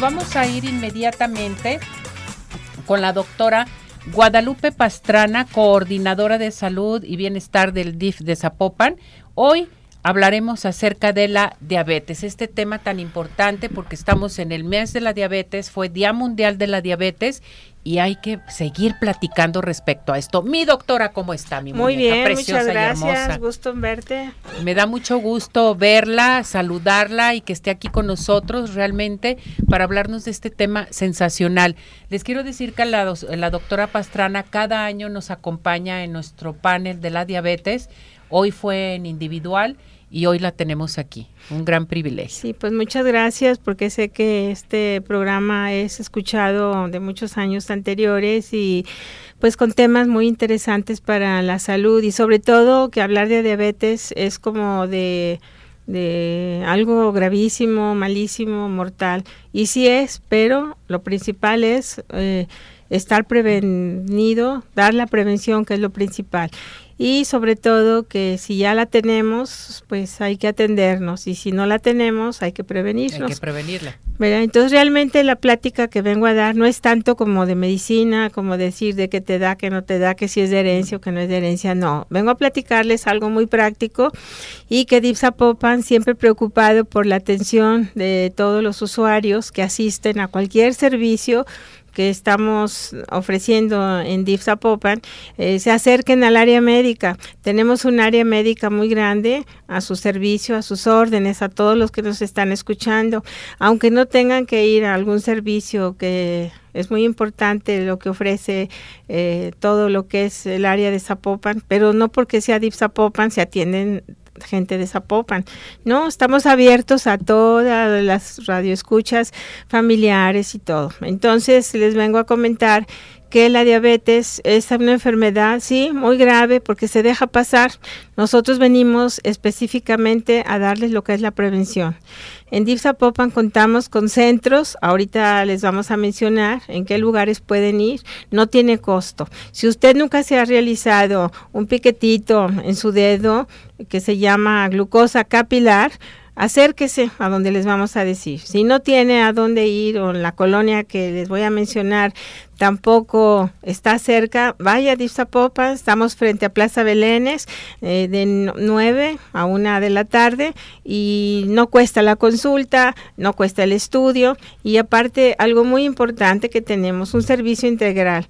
vamos a ir inmediatamente con la doctora Guadalupe Pastrana, coordinadora de salud y bienestar del DIF de Zapopan. Hoy hablaremos acerca de la diabetes, este tema tan importante porque estamos en el mes de la diabetes, fue Día Mundial de la Diabetes y hay que seguir platicando respecto a esto. Mi doctora, ¿cómo está? Mi Muy bien, muchas gracias, gusto en verte. Me da mucho gusto verla, saludarla y que esté aquí con nosotros realmente para hablarnos de este tema sensacional. Les quiero decir que la, la doctora Pastrana cada año nos acompaña en nuestro panel de la diabetes. Hoy fue en individual y hoy la tenemos aquí. Un gran privilegio. Sí, pues muchas gracias porque sé que este programa es escuchado de muchos años anteriores y pues con temas muy interesantes para la salud y sobre todo que hablar de diabetes es como de de algo gravísimo, malísimo, mortal. Y sí es, pero lo principal es eh, estar prevenido, dar la prevención, que es lo principal y sobre todo que si ya la tenemos, pues hay que atendernos y si no la tenemos, hay que prevenirnos. Hay que prevenirla. Entonces realmente la plática que vengo a dar no es tanto como de medicina, como decir de qué te da, qué no te da, que si es de herencia o que no es de herencia, no. Vengo a platicarles algo muy práctico y que Dipsa Popan siempre preocupado por la atención de todos los usuarios que asisten a cualquier servicio que estamos ofreciendo en DIF Zapopan eh, se acerquen al área médica. Tenemos un área médica muy grande a su servicio, a sus órdenes, a todos los que nos están escuchando, aunque no tengan que ir a algún servicio que es muy importante lo que ofrece eh, todo lo que es el área de Zapopan, pero no porque sea DIF Zapopan se atienden gente de Zapopan. No, estamos abiertos a todas las radioescuchas familiares y todo. Entonces les vengo a comentar que la diabetes es una enfermedad, sí, muy grave porque se deja pasar. Nosotros venimos específicamente a darles lo que es la prevención. En Popan contamos con centros, ahorita les vamos a mencionar en qué lugares pueden ir, no tiene costo. Si usted nunca se ha realizado un piquetito en su dedo que se llama glucosa capilar, acérquese a donde les vamos a decir. Si no tiene a dónde ir o en la colonia que les voy a mencionar tampoco está cerca, vaya a Dipsapopan, estamos frente a Plaza Belénes eh, de 9 a 1 de la tarde y no cuesta la consulta, no cuesta el estudio y aparte algo muy importante que tenemos, un servicio integral.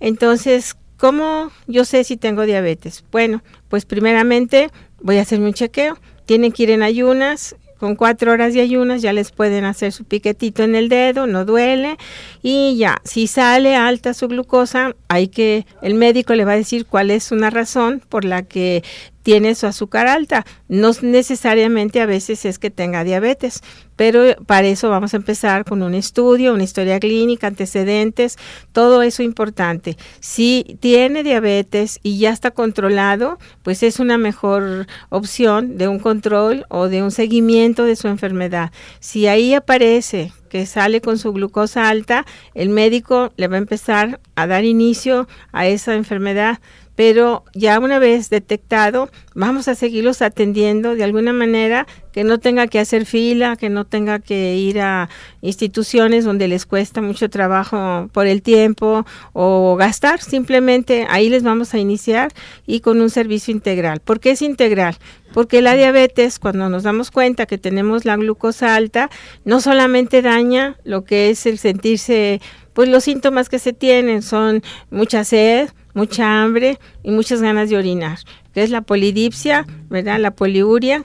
Entonces, ¿cómo yo sé si tengo diabetes? Bueno, pues primeramente voy a hacerme un chequeo tienen que ir en ayunas, con cuatro horas de ayunas ya les pueden hacer su piquetito en el dedo, no duele. Y ya, si sale alta su glucosa, hay que, el médico le va a decir cuál es una razón por la que tiene su azúcar alta. No necesariamente a veces es que tenga diabetes, pero para eso vamos a empezar con un estudio, una historia clínica, antecedentes, todo eso importante. Si tiene diabetes y ya está controlado, pues es una mejor opción de un control o de un seguimiento de su enfermedad. Si ahí aparece que sale con su glucosa alta, el médico le va a empezar a dar inicio a esa enfermedad pero ya una vez detectado, vamos a seguirlos atendiendo de alguna manera que no tenga que hacer fila, que no tenga que ir a instituciones donde les cuesta mucho trabajo por el tiempo o gastar, simplemente ahí les vamos a iniciar y con un servicio integral. ¿Por qué es integral? Porque la diabetes, cuando nos damos cuenta que tenemos la glucosa alta, no solamente daña lo que es el sentirse, pues los síntomas que se tienen son mucha sed, mucha hambre y muchas ganas de orinar, que es la polidipsia, ¿verdad? La poliuria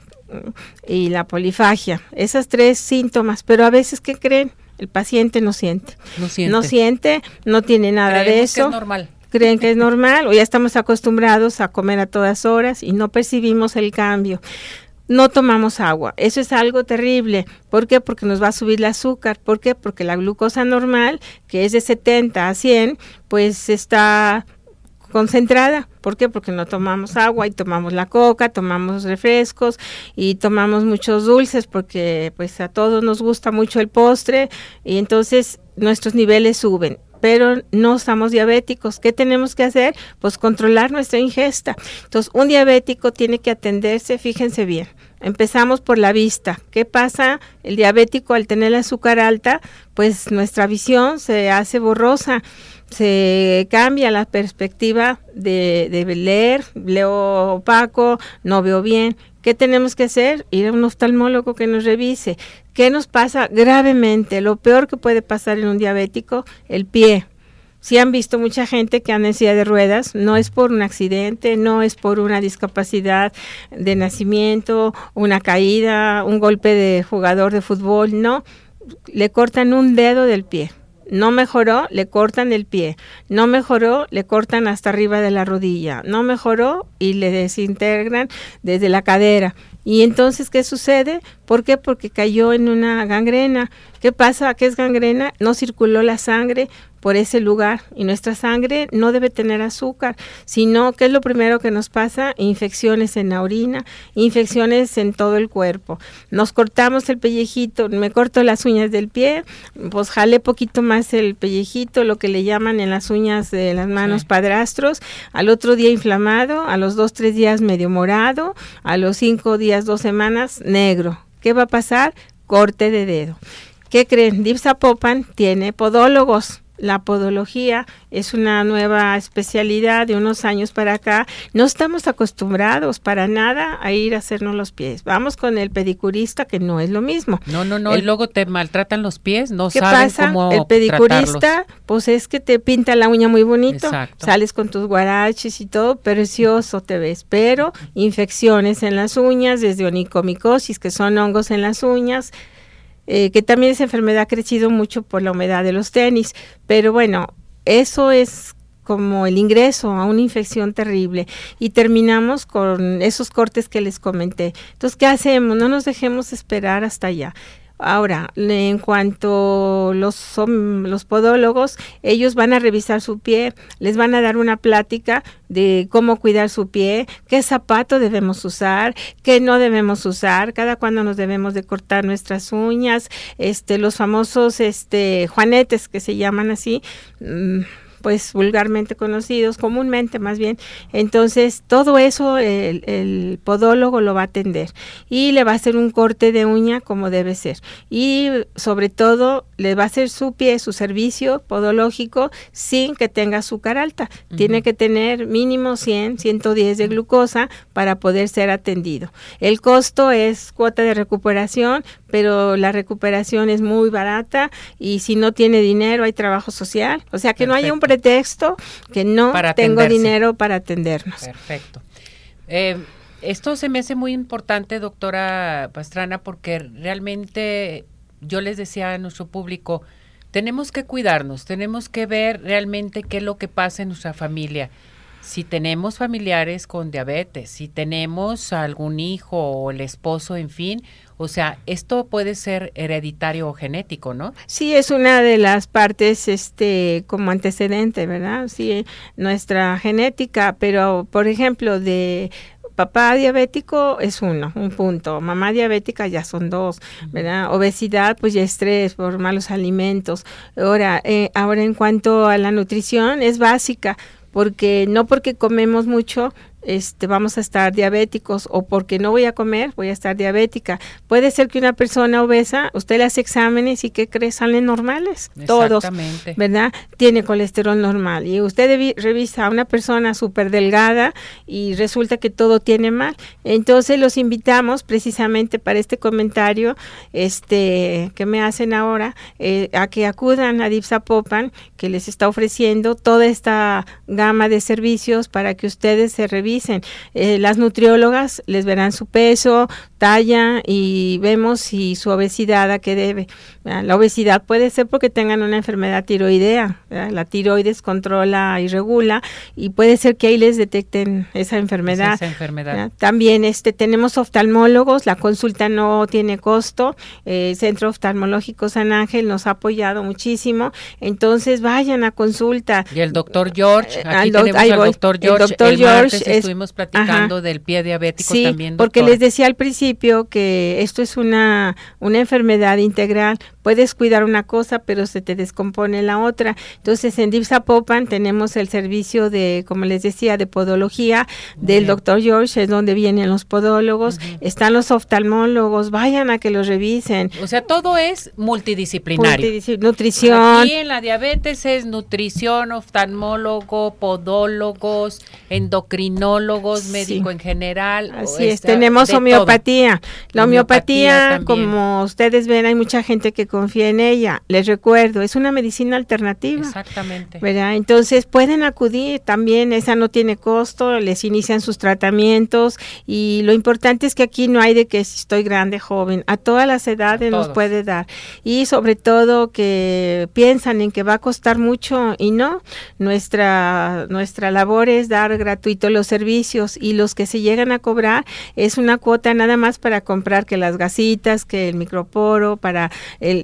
y la polifagia. Esas tres síntomas, pero a veces, ¿qué creen? El paciente no siente. No siente. No siente, no tiene nada de eso. Que es normal. Creen que es normal o ya estamos acostumbrados a comer a todas horas y no percibimos el cambio no tomamos agua. Eso es algo terrible. ¿Por qué? Porque nos va a subir el azúcar. ¿Por qué? Porque la glucosa normal, que es de 70 a 100, pues está concentrada. ¿Por qué? Porque no tomamos agua y tomamos la coca, tomamos refrescos y tomamos muchos dulces porque pues a todos nos gusta mucho el postre y entonces nuestros niveles suben. pero no estamos diabéticos. ¿Qué tenemos que hacer? Pues controlar nuestra ingesta. Entonces, un diabético tiene que atenderse, fíjense bien. Empezamos por la vista. ¿Qué pasa? El diabético al tener el azúcar alta, pues nuestra visión se hace borrosa se cambia la perspectiva de, leer, leo opaco, no veo bien. ¿Qué tenemos que hacer? Ir a un oftalmólogo que nos revise. ¿Qué nos pasa gravemente? Lo peor que puede pasar en un diabético, el pie. Si han visto mucha gente que anda en de ruedas, no es por un accidente, no es por una discapacidad de nacimiento, una caída, un golpe de jugador de fútbol, no, le cortan un dedo del pie no mejoró, le cortan el pie. No mejoró, le cortan hasta arriba de la rodilla. No mejoró y le desintegran desde la cadera. Y entonces, ¿qué sucede? ¿Por qué? Porque cayó en una gangrena. ¿Qué pasa? ¿Qué es gangrena? No circuló la sangre por ese lugar y nuestra sangre no debe tener azúcar, sino que es lo primero que nos pasa, infecciones en la orina, infecciones en todo el cuerpo. Nos cortamos el pellejito, me corto las uñas del pie, pues jale poquito más el pellejito, lo que le llaman en las uñas de las manos padrastros, al otro día inflamado, a los dos, tres días medio morado, a los cinco días, dos semanas, negro. ¿Qué va a pasar? Corte de dedo. ¿Qué creen? Dipsapopan tiene podólogos la podología es una nueva especialidad de unos años para acá. No estamos acostumbrados para nada a ir a hacernos los pies. Vamos con el pedicurista, que no es lo mismo. No, no, no. y luego te maltratan los pies, no ¿qué saben pasa? cómo El pedicurista, pues es que te pinta la uña muy bonito. Sales con tus guaraches y todo, precioso te ves. Pero infecciones en las uñas, desde onicomicosis, que son hongos en las uñas, eh, que también esa enfermedad ha crecido mucho por la humedad de los tenis, pero bueno, eso es como el ingreso a una infección terrible y terminamos con esos cortes que les comenté. Entonces, ¿qué hacemos? No nos dejemos esperar hasta allá. Ahora, en cuanto los los podólogos, ellos van a revisar su pie, les van a dar una plática de cómo cuidar su pie, qué zapato debemos usar, qué no debemos usar, cada cuándo nos debemos de cortar nuestras uñas, este los famosos este juanetes que se llaman así, mm, pues vulgarmente conocidos, comúnmente más bien. Entonces, todo eso el, podólogo lo va a atender y le va a hacer un corte de uña como debe ser. Y sobre todo, le va a hacer su pie, su servicio podológico sin que tenga azúcar alta. Tiene que tener mínimo 100, 110 de glucosa para poder ser atendido. El costo es cuota de recuperación, pero la recuperación es muy barata y si no tiene dinero hay trabajo social. O sea que no hay un pretexto que no tengo dinero para atendernos. Perfecto. Eh, esto se me hace muy importante, doctora Pastrana, porque realmente yo les decía a nuestro público, tenemos que cuidarnos, tenemos que ver realmente qué es lo que pasa en nuestra familia. Si tenemos familiares con diabetes, si tenemos algún hijo o el esposo, en fin, o sea, esto puede ser hereditario o genético, ¿no? Sí, es una de las partes, este, como antecedente, ¿verdad? Sí, nuestra genética, pero por ejemplo, de papá diabético es uno, un punto. Mamá diabética ya son dos, ¿verdad? Obesidad, pues ya estrés por malos alimentos. Ahora, eh, ahora en cuanto a la nutrición, es básica porque no porque comemos mucho este, vamos a estar diabéticos o porque no voy a comer, voy a estar diabética. Puede ser que una persona obesa, usted le hace exámenes y que cree salen normales, todos, ¿verdad? Tiene colesterol normal y usted revisa a una persona súper delgada y resulta que todo tiene mal. Entonces los invitamos precisamente para este comentario este, que me hacen ahora eh, a que acudan a Dipsapopan que les está ofreciendo toda esta gama de servicios para que ustedes se revisen dicen. Eh, las nutriólogas les verán su peso, talla y vemos si su obesidad a qué debe. La obesidad puede ser porque tengan una enfermedad tiroidea. La tiroides controla y regula y puede ser que ahí les detecten esa enfermedad. esa enfermedad. También este, tenemos oftalmólogos, la consulta no tiene costo. El Centro Oftalmológico San Ángel nos ha apoyado muchísimo. Entonces vayan a consulta. Y el doctor George, eh, aquí tenemos al doctor George. El doctor George estuvimos platicando del pie diabético sí, también. Porque les decía al principio principio que esto es una, una enfermedad integral. Puedes cuidar una cosa, pero se te descompone la otra. Entonces, en Dipsapopan tenemos el servicio de, como les decía, de podología del doctor George, es donde vienen los podólogos, están los oftalmólogos, vayan a que los revisen. O sea, todo es multidisciplinario. nutrición. Aquí en la diabetes es nutrición, oftalmólogo, podólogos, endocrinólogos, médico en general. Así es, tenemos homeopatía. La homeopatía, como ustedes ven, hay mucha gente que confía en ella. Les recuerdo, es una medicina alternativa. Exactamente. ¿verdad? Entonces pueden acudir también, esa no tiene costo, les inician sus tratamientos y lo importante es que aquí no hay de que si estoy grande, joven, a todas las edades nos puede dar. Y sobre todo que piensan en que va a costar mucho y no, nuestra, nuestra labor es dar gratuito los servicios y los que se llegan a cobrar es una cuota nada más para comprar que las gasitas, que el microporo, para el,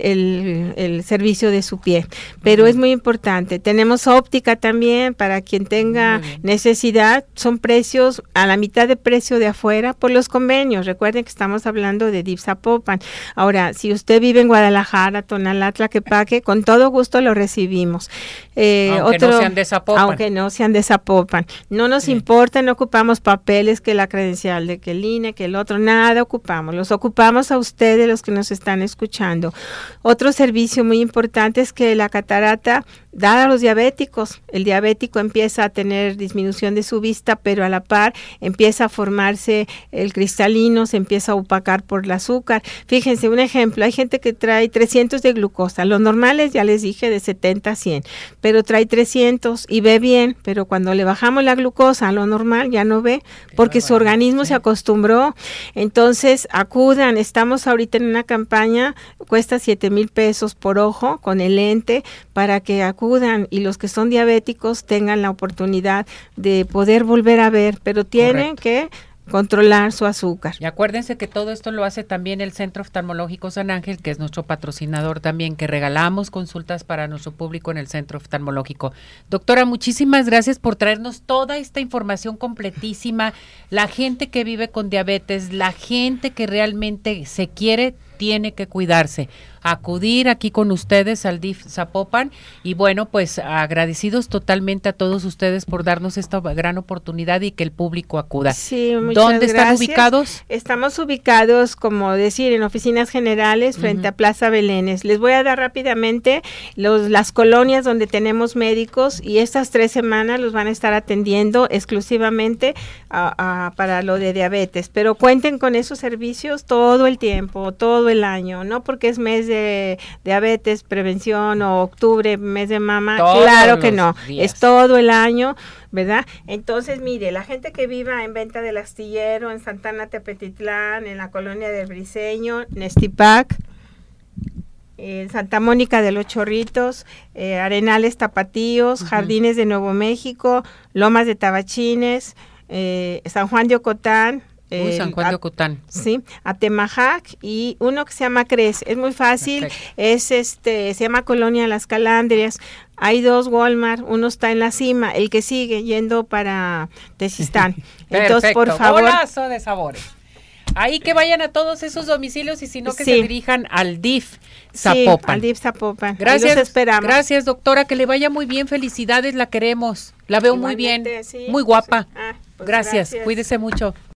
el, servicio de su pie. Pero es muy importante. Tenemos óptica también para quien tenga necesidad. Son precios a la mitad de precio de afuera por los convenios. Recuerden que estamos hablando de Dipsapopan. Ahora, si usted vive en Guadalajara, Tonalatla, Quepaque, con todo gusto lo recibimos. Eh, aunque no sean de Zapopan. Aunque no sean de Zapopan. No nos importa, no ocupamos papeles que la credencial de que el INE, que el otro, nada ocupamos. Los ocupamos a ustedes, los que nos están escuchando. Otro servicio muy importante es que la catarata da a los diabéticos. El diabético empieza a tener disminución de su vista, pero a la par empieza a formarse el cristalino, se empieza a opacar por el azúcar. Fíjense, un ejemplo, hay gente que trae 300 de glucosa. Los normales, ya les dije, de 70 a 100, pero trae 300 y ve bien, pero cuando le bajamos la glucosa a lo normal ya no ve, porque su organismo se acostumbró. Entonces, acudan, estamos ahorita en una campaña, cuesta 7 mil pesos por ojo con el lente para que acudan y los que son diabéticos tengan la oportunidad de poder volver a ver, pero tienen que controlar su azúcar. Y acuérdense que todo esto lo hace también el Centro Oftalmológico San Ángel, que es nuestro patrocinador también, que regalamos consultas para nuestro público en el Centro Oftalmológico. Doctora, muchísimas gracias por traernos toda esta información completísima. La gente que vive con diabetes, la gente que realmente se quiere, tiene que cuidarse acudir aquí con ustedes al DIF Zapopan y bueno, pues agradecidos totalmente a todos ustedes por darnos esta gran oportunidad y que el público acuda. Sí, muchas ¿Dónde están ubicados? Estamos ubicados, como decir, en oficinas generales frente a Plaza Belénes. Les voy a dar rápidamente los, las colonias donde tenemos médicos y estas tres semanas los van a estar atendiendo exclusivamente para lo de diabetes, pero cuenten con esos servicios todo el tiempo, todo el año, no porque es mes de diabetes, prevención o octubre, mes de mama, claro que no, es todo el año, ¿verdad? Entonces, mire, la gente que viva en Venta del Astillero, en Santana Tepetitlán, en la colonia del Briseño, Nestipac, en Santa Mónica de los Chorritos, eh, Arenales Tapatíos, Jardines de Nuevo México, Lomas de Tabachines, eh, San Juan de Ocotán, San Juan de Ocotán. Sí, Atemajac y uno que se llama Cres. Es muy fácil, es este, se llama Colonia Las Calandrias. Hay dos Walmart, uno está en la cima, el que sigue yendo para Tesistán. Entonces, por favor. Golazo de sabores. Ahí que vayan a todos esos domicilios y si no que se dirijan al DIF Zapopan. Sí, al DIF Zapopan. Gracias. esperamos. Gracias, doctora, que le vaya muy bien. Felicidades, la queremos. La veo muy bien. muy guapa. Ah, pues gracias. gracias, cuídese mucho.